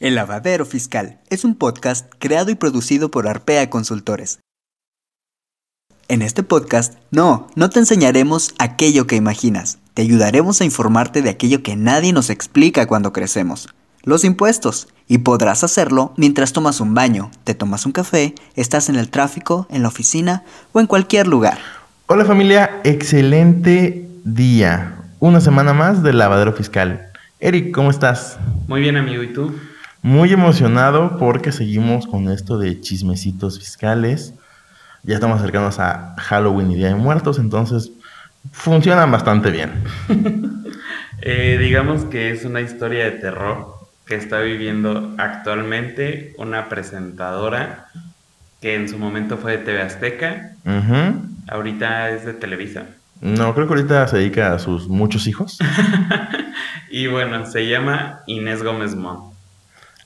El Lavadero Fiscal es un podcast creado y producido por Arpea Consultores. En este podcast, no, no te enseñaremos aquello que imaginas, te ayudaremos a informarte de aquello que nadie nos explica cuando crecemos, los impuestos, y podrás hacerlo mientras tomas un baño, te tomas un café, estás en el tráfico, en la oficina o en cualquier lugar. Hola familia, excelente día. Una semana más del lavadero fiscal. Eric, ¿cómo estás? Muy bien amigo, ¿y tú? Muy emocionado porque seguimos con esto de chismecitos fiscales. Ya estamos acercándonos a Halloween y Día de Muertos, entonces funcionan bastante bien. eh, digamos que es una historia de terror que está viviendo actualmente una presentadora que en su momento fue de TV Azteca, ahorita es de Televisa. No, creo que ahorita se dedica a sus muchos hijos. y bueno, se llama Inés Gómez Mont.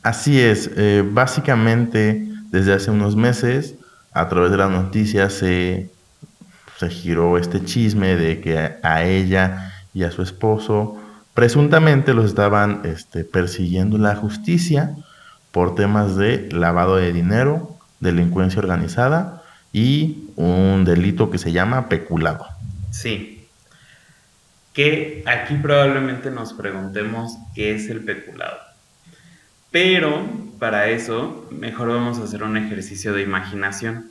Así es, eh, básicamente desde hace unos meses, a través de las noticias se, giró este chisme de que a, ella y a su esposo presuntamente los estaban este, persiguiendo la justicia por temas de lavado de dinero, delincuencia organizada y un delito que se llama peculado. Sí. Que aquí probablemente nos preguntemos qué es el peculado. Pero para eso, mejor vamos a hacer un ejercicio de imaginación.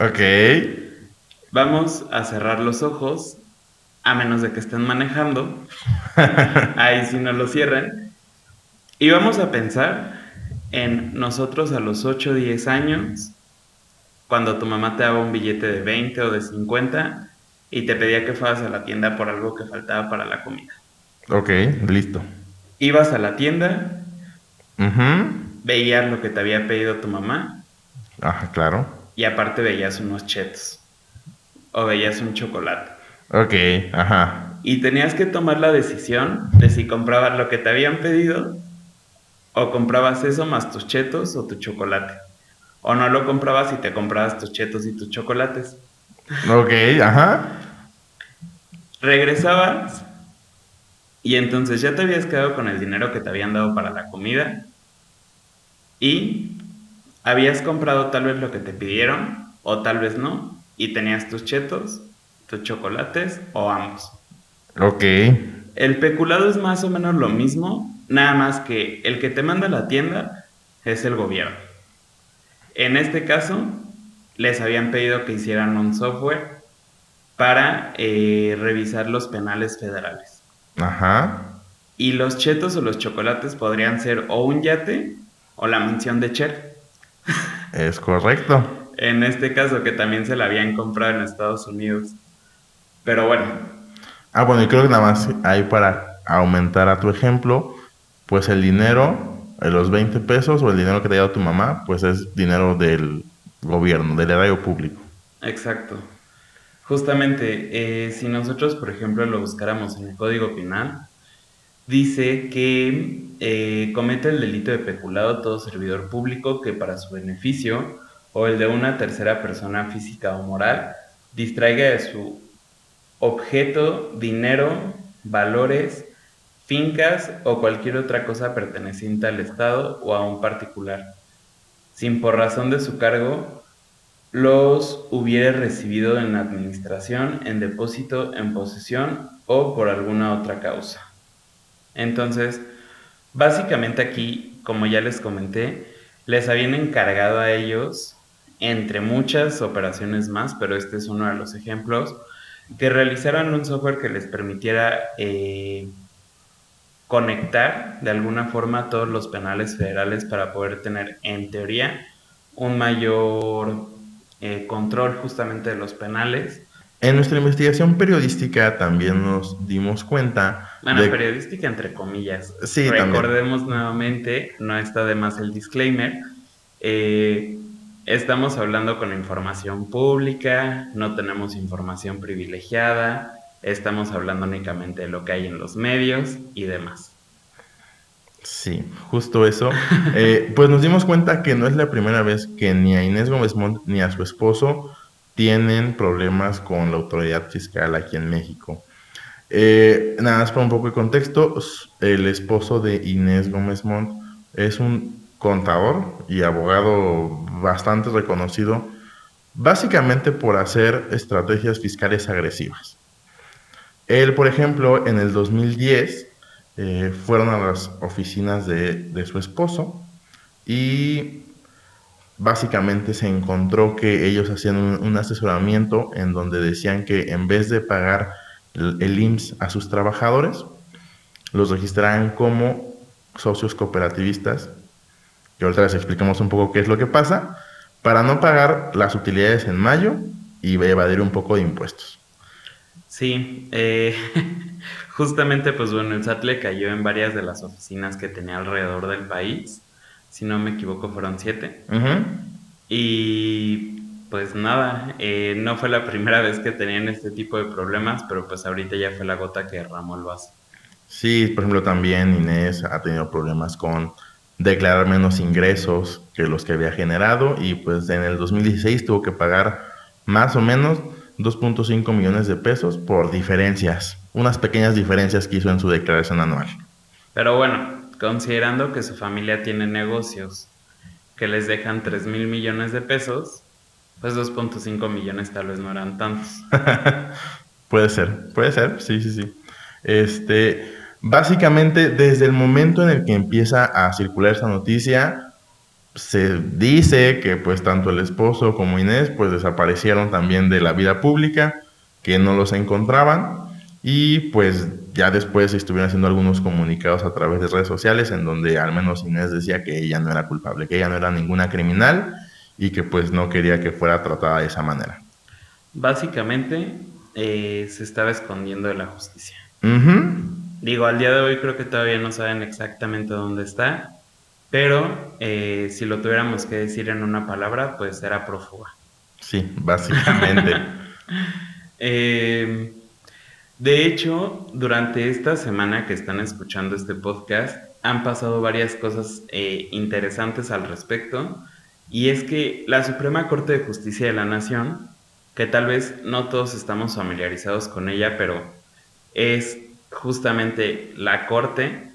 Ok. Vamos a cerrar los ojos, a menos de que estén manejando. Ahí sí no lo cierren. Y vamos a pensar en nosotros a los 8 o 10 años, cuando tu mamá te daba un billete de 20 o de 50 y te pedía que fueras a la tienda por algo que faltaba para la comida. Ok, listo. Ibas a la tienda, Veías lo que te había pedido tu mamá. Ajá, claro. Y aparte veías unos chetos. O veías un chocolate. Ok, ajá. Y tenías que tomar la decisión de si comprabas lo que te habían pedido o comprabas eso más tus chetos o tu chocolate. O no lo comprabas y te comprabas tus chetos y tus chocolates. Ok, ajá. Regresabas y entonces ya te habías quedado con el dinero que te habían dado para la comida y habías comprado tal vez lo que te pidieron o tal vez no y tenías tus chetos, tus chocolates o ambos. Ok. El peculado es más o menos lo mismo, nada más que el que te manda a la tienda es el gobierno. En este caso, les habían pedido que hicieran un software para eh, revisar los penales federales. Ajá. Y los chetos o los chocolates podrían ser o un yate o la mención de Cher. Es correcto. en este caso, que también se la habían comprado en Estados Unidos. Pero bueno. Ah, bueno, y creo que nada más ahí para aumentar a tu ejemplo, pues el dinero, los 20 pesos o el dinero que te ha dado tu mamá, pues es dinero del gobierno, del erario público. Exacto. Justamente, eh, si nosotros, por ejemplo, lo buscáramos en el Código Penal, dice que eh, comete el delito de peculado todo servidor público que para su beneficio o el de una tercera persona física o moral distraiga de su objeto, dinero, valores, fincas o cualquier otra cosa perteneciente al Estado o a un particular, sin por razón de su cargo los hubiere recibido en administración, en depósito, en posesión o por alguna otra causa. Entonces, básicamente aquí, como ya les comenté, les habían encargado a ellos, entre muchas operaciones más, pero este es uno de los ejemplos, que realizaran un software que les permitiera eh, conectar de alguna forma todos los penales federales para poder tener, en teoría, un mayor eh, control justamente de los penales. En nuestra investigación periodística también nos dimos cuenta. Bueno, periodística entre comillas. Sí, Recordemos nuevamente, no está de más el disclaimer. Eh, estamos hablando con información pública, no tenemos información privilegiada, estamos hablando únicamente de lo que hay en los medios y demás. Sí, justo eso. Eh, pues nos dimos cuenta que no es la primera vez que ni a Inés Gómez Montt ni a su esposo tienen problemas con la autoridad fiscal aquí en México. Eh, nada más para un poco de contexto, el esposo de Inés Gómez Montt es un contador y abogado bastante reconocido, básicamente por hacer estrategias fiscales agresivas. Él, por ejemplo, en el 2010 eh, fueron a las oficinas de, de su esposo y básicamente se encontró que ellos hacían un, asesoramiento en donde decían que en vez de pagar el, el, IMSS a sus trabajadores, los registraran como socios cooperativistas, que ahorita les explicamos un poco qué es lo que pasa, para no pagar las utilidades en mayo y evadir un poco de impuestos. Sí, eh, justamente pues bueno, el SAT le cayó en varias de las oficinas que tenía alrededor del país si no me equivoco, fueron siete. Y pues nada, eh, no fue la primera vez que tenían este tipo de problemas, pero pues ahorita ya fue la gota que derramó el vaso. Sí, por ejemplo, también Inés ha tenido problemas con declarar menos ingresos que los que había generado y pues en el 2016 tuvo que pagar más o menos 2.5 millones de pesos por diferencias, unas pequeñas diferencias que hizo en su declaración anual. Pero bueno, considerando que su familia tiene negocios que les dejan 3 mil millones de pesos, pues 2.5 millones tal vez no eran tantos. puede ser, puede ser, sí, sí, sí. Este, básicamente, desde el momento en el que empieza a circular esa noticia, se dice que pues tanto el esposo como Inés pues desaparecieron también de la vida pública, que no los encontraban y pues ya después estuvieron haciendo algunos comunicados a través de redes sociales en donde al menos Inés decía que ella no era culpable, que ella no era ninguna criminal y que pues no quería que fuera tratada de esa manera. Básicamente eh, se estaba escondiendo de la justicia. Digo, al día de hoy creo que todavía no saben exactamente dónde está, pero eh, si lo tuviéramos que decir en una palabra, pues era prófuga. Sí, básicamente. eh, de hecho, durante esta semana que están escuchando este podcast, han pasado varias cosas eh, interesantes al respecto. Y es que la Suprema Corte de Justicia de la Nación, que tal vez no todos estamos familiarizados con ella, pero es justamente la Corte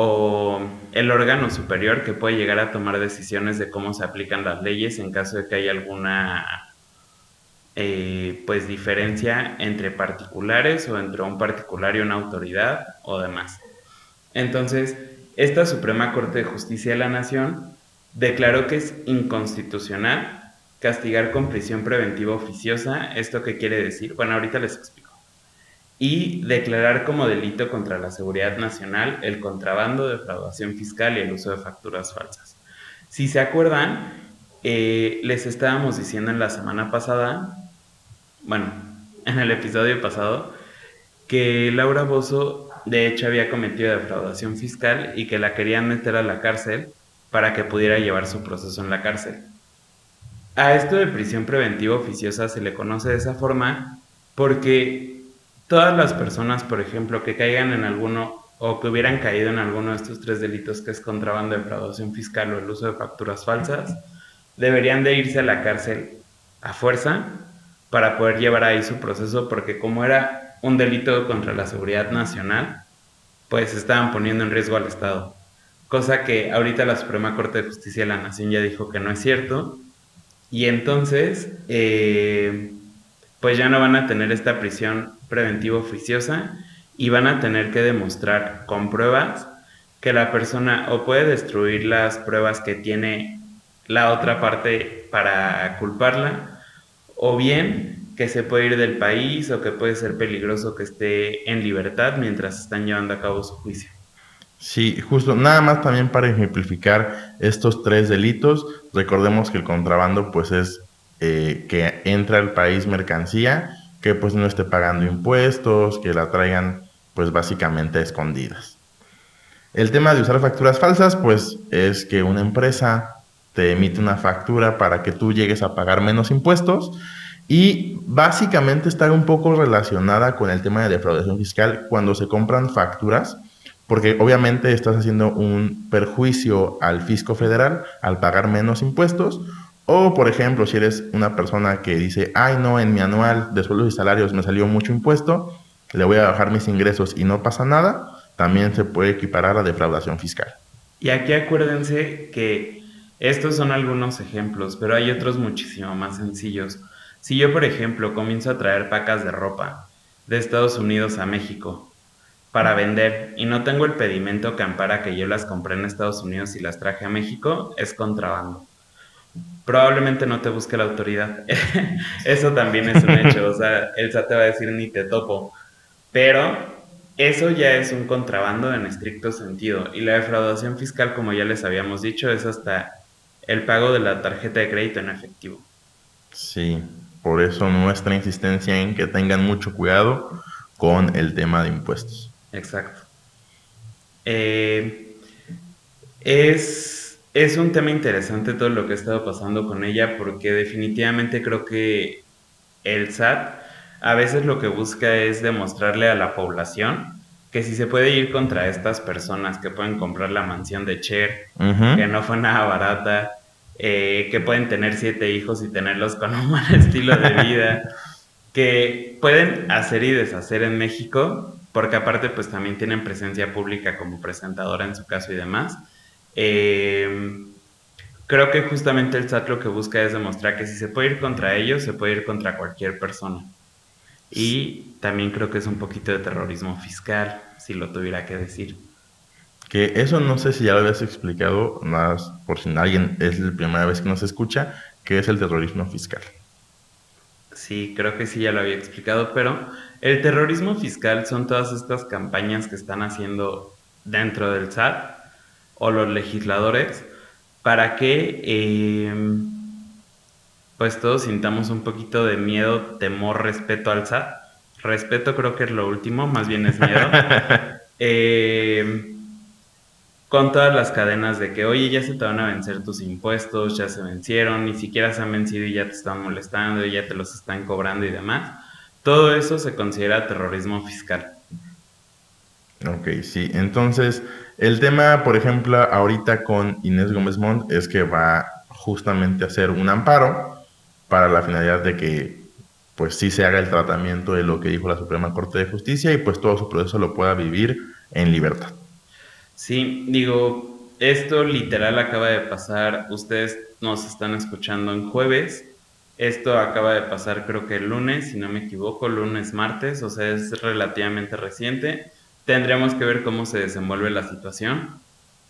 o el órgano superior que puede llegar a tomar decisiones de cómo se aplican las leyes en caso de que haya alguna eh, pues diferencia entre particulares o entre un particular y una autoridad o demás. Entonces, esta Suprema Corte de Justicia de la Nación declaró que es inconstitucional castigar con prisión preventiva oficiosa, ¿esto qué quiere decir? Bueno, ahorita les explico. Y declarar como delito contra la seguridad nacional el contrabando, defraudación fiscal y el uso de facturas falsas. Si se acuerdan, eh, les estábamos diciendo en la semana pasada bueno, en el episodio pasado, que Laura Bozo de hecho había cometido defraudación fiscal y que la querían meter a la cárcel para que pudiera llevar su proceso en la cárcel. A esto de prisión preventiva oficiosa se le conoce de esa forma porque todas las personas, por ejemplo, que caigan en alguno o que hubieran caído en alguno de estos tres delitos que es contrabando, defraudación fiscal o el uso de facturas falsas, deberían de irse a la cárcel a fuerza para poder llevar ahí su proceso, porque como era un delito contra la seguridad nacional, pues estaban poniendo en riesgo al Estado. Cosa que ahorita la Suprema Corte de Justicia de la Nación ya dijo que no es cierto. Y entonces, eh, pues ya no van a tener esta prisión preventiva oficiosa y van a tener que demostrar con pruebas que la persona o puede destruir las pruebas que tiene la otra parte para culparla o bien que se puede ir del país o que puede ser peligroso que esté en libertad mientras están llevando a cabo su juicio. Sí, justo, nada más también para ejemplificar estos tres delitos, recordemos que el contrabando pues es eh, que entra al país mercancía que pues no esté pagando impuestos, que la traigan pues básicamente escondidas. El tema de usar facturas falsas pues es que una empresa te emite una factura para que tú llegues a pagar menos impuestos y básicamente está un poco relacionada con el tema de defraudación fiscal cuando se compran facturas, porque obviamente estás haciendo un perjuicio al fisco federal al pagar menos impuestos. O, por ejemplo, si eres una persona que dice, ay, no, en mi anual de sueldos y salarios me salió mucho impuesto, le voy a bajar mis ingresos y no pasa nada, también se puede equiparar a defraudación fiscal. Y aquí acuérdense que estos son algunos ejemplos, pero hay otros muchísimo más sencillos. Si yo, por ejemplo, comienzo a traer pacas de ropa de Estados Unidos a México para vender y no tengo el pedimento que ampara que yo las compré en Estados Unidos y las traje a México, es contrabando. Probablemente no te busque la autoridad. Eso también es un hecho. O sea, el SAT te va a decir ni te topo. Pero eso ya es un contrabando en estricto sentido. Y la defraudación fiscal, como ya les habíamos dicho, es hasta el pago de la tarjeta de crédito en efectivo. Sí, por eso nuestra insistencia en que tengan mucho cuidado con el tema de impuestos. Exacto. Eh, es, es un tema interesante todo lo que ha estado pasando con ella porque definitivamente creo que el SAT a veces lo que busca es demostrarle a la población que si se puede ir contra estas personas que pueden comprar la mansión de Cher, que no fue nada barata, eh, que pueden tener siete hijos y tenerlos con un buen estilo de vida, que pueden hacer y deshacer en México, porque aparte pues también tienen presencia pública como presentadora en su caso y demás. Eh, creo que justamente el SAT lo que busca es demostrar que si se puede ir contra ellos, se puede ir contra cualquier persona. Y también creo que es un poquito de terrorismo fiscal, si lo tuviera que decir. Que eso no sé si ya lo habías explicado, más por si alguien es la primera vez que nos escucha, que es el terrorismo fiscal. Sí, creo que sí ya lo había explicado, pero el terrorismo fiscal son todas estas campañas que están haciendo dentro del SAT o los legisladores para que em, pues todos sintamos un poquito de miedo, temor, respeto al SAT. Respeto creo que es lo último, más bien es miedo. eh, con todas las cadenas de que, oye, ya se te van a vencer tus impuestos, ya se vencieron, ni siquiera se han vencido y ya te están molestando y ya te los están cobrando y demás. Todo eso se considera terrorismo fiscal. Ok, sí. Entonces, el tema, por ejemplo, ahorita con Inés Gómez Montt es que va justamente a hacer un amparo para la finalidad de que pues sí se haga el tratamiento de lo que dijo la Suprema Corte de Justicia y pues todo su proceso lo pueda vivir en libertad. Sí, digo, esto literal acaba de pasar, ustedes nos están escuchando en jueves, esto acaba de pasar creo que el lunes, si no me equivoco, lunes, martes, o sea, es relativamente reciente. Tendríamos que ver cómo se desenvuelve la situación,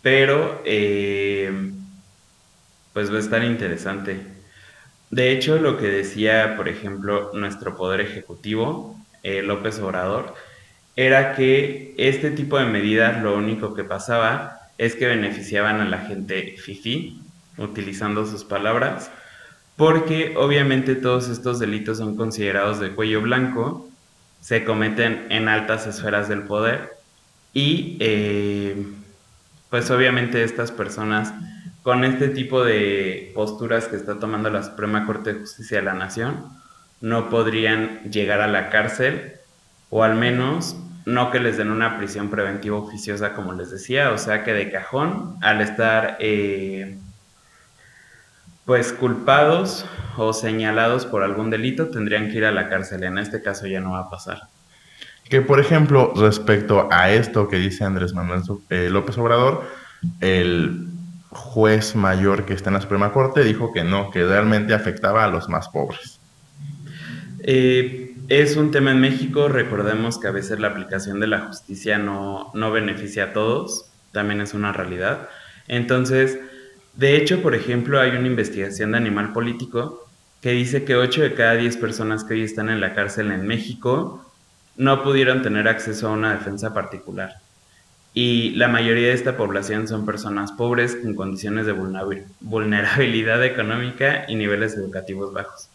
pero eh, pues va a estar interesante. De hecho, lo que decía, por ejemplo, nuestro Poder Ejecutivo, eh, López Obrador, era que este tipo de medidas lo único que pasaba es que beneficiaban a la gente fifi, utilizando sus palabras, porque obviamente todos estos delitos son considerados de cuello blanco, se cometen en altas esferas del poder y eh, pues obviamente estas personas con este tipo de posturas que está tomando la Suprema Corte de Justicia de la Nación no podrían llegar a la cárcel o al menos no que les den una prisión preventiva oficiosa, como les decía, o sea que de cajón, al estar eh, pues culpados o señalados por algún delito, tendrían que ir a la cárcel. En este caso ya no va a pasar. Que por ejemplo, respecto a esto que dice Andrés Manuel eh, López Obrador, el juez mayor que está en la Suprema Corte dijo que no, que realmente afectaba a los más pobres. Eh, es un tema en México, recordemos que a veces la aplicación de la justicia no, no beneficia a todos, también es una realidad. Entonces, de hecho, por ejemplo, hay una investigación de Animal Político que dice que 8 de cada 10 personas que hoy están en la cárcel en México no pudieron tener acceso a una defensa particular. Y la mayoría de esta población son personas pobres con condiciones de vulnerabilidad económica y niveles educativos bajos.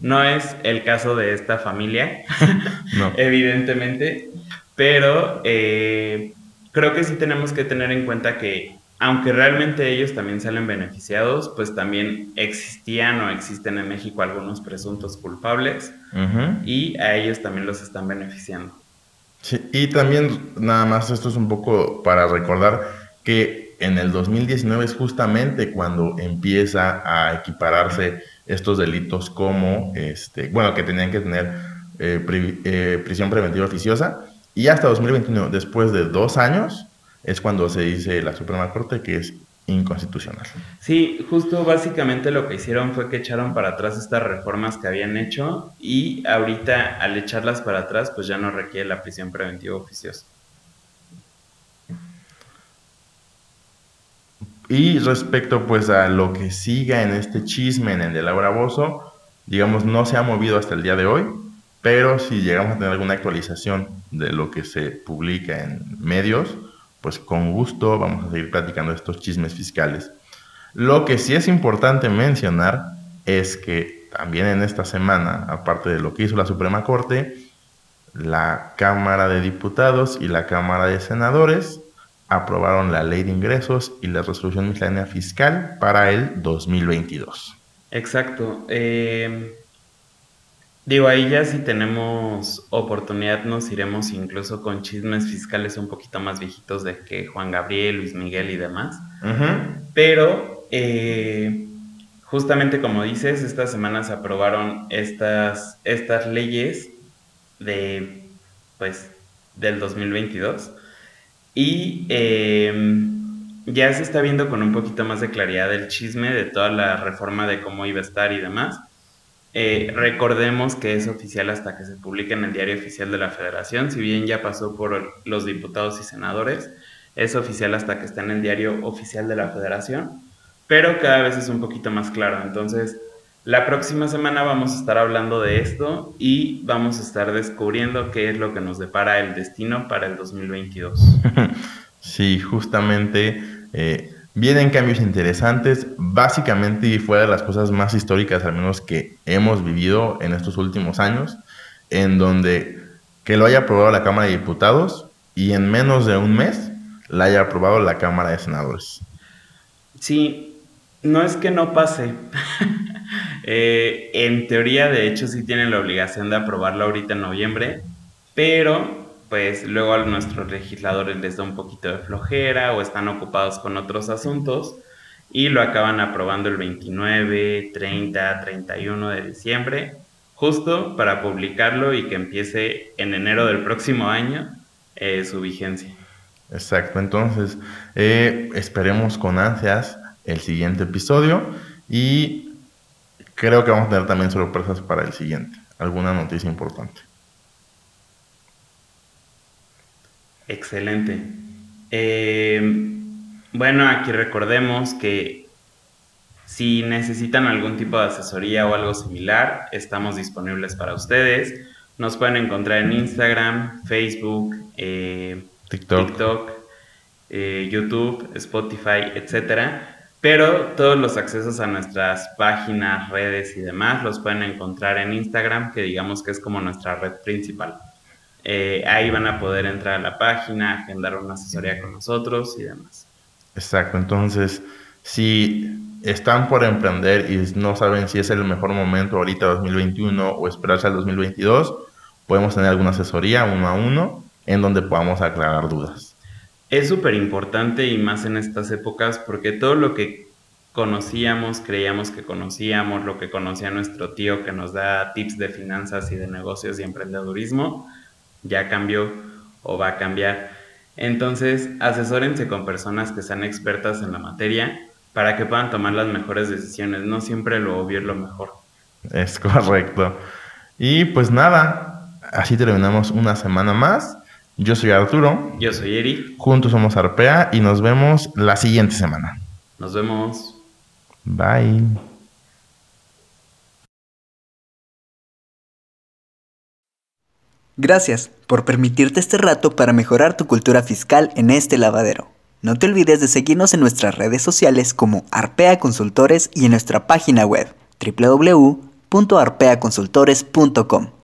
No es el caso de esta familia, evidentemente, pero eh, creo que sí tenemos que tener en cuenta que aunque realmente ellos también salen beneficiados, pues también existían o existen en México algunos presuntos culpables y a ellos también los están beneficiando. Sí, y también nada más esto es un poco para recordar que en el 2019 es justamente cuando empieza a equipararse estos delitos como, este, bueno, que tenían que tener eh, eh, prisión preventiva oficiosa. Y hasta 2021, después de dos años, es cuando se dice la Suprema Corte que es inconstitucional. Sí, justo básicamente lo que hicieron fue que echaron para atrás estas reformas que habían hecho y ahorita al echarlas para atrás pues ya no requiere la prisión preventiva oficiosa. Y respecto pues a lo que siga en este chisme en el de Laura Bozo, digamos no se ha movido hasta el día de hoy, pero si llegamos a tener alguna actualización de lo que se publica en medios, pues con gusto vamos a seguir platicando estos chismes fiscales. Lo que sí es importante mencionar es que también en esta semana, aparte de lo que hizo la Suprema Corte, la Cámara de Diputados y la Cámara de Senadores aprobaron la ley de ingresos y la resolución miscelánea fiscal para el 2022. Exacto. Eh, digo, ahí ya si tenemos oportunidad nos iremos incluso con chismes fiscales un poquito más viejitos de que Juan Gabriel, Luis Miguel y demás. Pero eh, justamente como dices, esta semana se aprobaron estas, estas leyes de, pues, del 2022 y em, ya se está viendo con un poquito más de claridad el chisme de toda la reforma de cómo iba a estar y demás. Eh, recordemos que es oficial hasta que se publique en el diario oficial de la federación, si bien ya pasó por los diputados y senadores, es oficial hasta que está en el diario oficial de la federación, pero cada vez es un poquito más claro. Entonces, la próxima semana vamos a estar hablando de esto y vamos a estar descubriendo qué es lo que nos depara el destino para el 2022. Sí, justamente eh, vienen cambios interesantes, básicamente y fuera de las cosas más históricas, al menos que hemos vivido en estos últimos años, en donde que lo haya aprobado la Cámara de Diputados y en menos de un mes la haya aprobado la Cámara de Senadores. Sí, no es que no pase. Eh, en teoría, de hecho, sí tienen la obligación de aprobarlo ahorita en noviembre, pero pues luego a nuestros legisladores les da un poquito de flojera o están ocupados con otros asuntos y lo acaban aprobando el 29, 30, 31 de diciembre, justo para publicarlo y que empiece en enero del próximo año eh, su vigencia. Exacto, entonces eh, esperemos con ansias el siguiente episodio y creo que vamos a tener también sorpresas para el siguiente. Alguna noticia importante. Excelente. Eh, bueno, aquí recordemos que si necesitan algún tipo de asesoría o algo similar, estamos disponibles para ustedes. Nos pueden encontrar en Instagram, Facebook, eh, TikTok, eh, YouTube, Spotify, etcétera pero todos los accesos a nuestras páginas, redes y demás los pueden encontrar en Instagram, que digamos que es como nuestra red principal. Eh, ahí van a poder entrar a la página, agendar una asesoría con nosotros y demás. Exacto, entonces si están por emprender y no saben si es el mejor momento ahorita 2021 o esperarse al 2022, podemos tener alguna asesoría uno a uno en donde podamos aclarar dudas. Es súper importante y más en estas épocas porque todo lo que conocíamos, creíamos que conocíamos, lo que conocía nuestro tío que nos da tips de finanzas y de negocios y emprendedurismo, ya cambió o va a cambiar. Entonces, asesórense con personas que sean expertas en la materia para que puedan tomar las mejores decisiones. No siempre lo obvio es lo mejor. Es correcto. Y pues nada, así terminamos una semana más. Yo soy Arturo. Yo soy Eri. Juntos somos Arpea y nos vemos la siguiente semana. Nos vemos. Bye. Gracias por permitirte este rato para mejorar tu cultura fiscal en este lavadero. No te olvides de seguirnos en nuestras redes sociales como Arpea Consultores y en nuestra página web www.arpeaconsultores.com.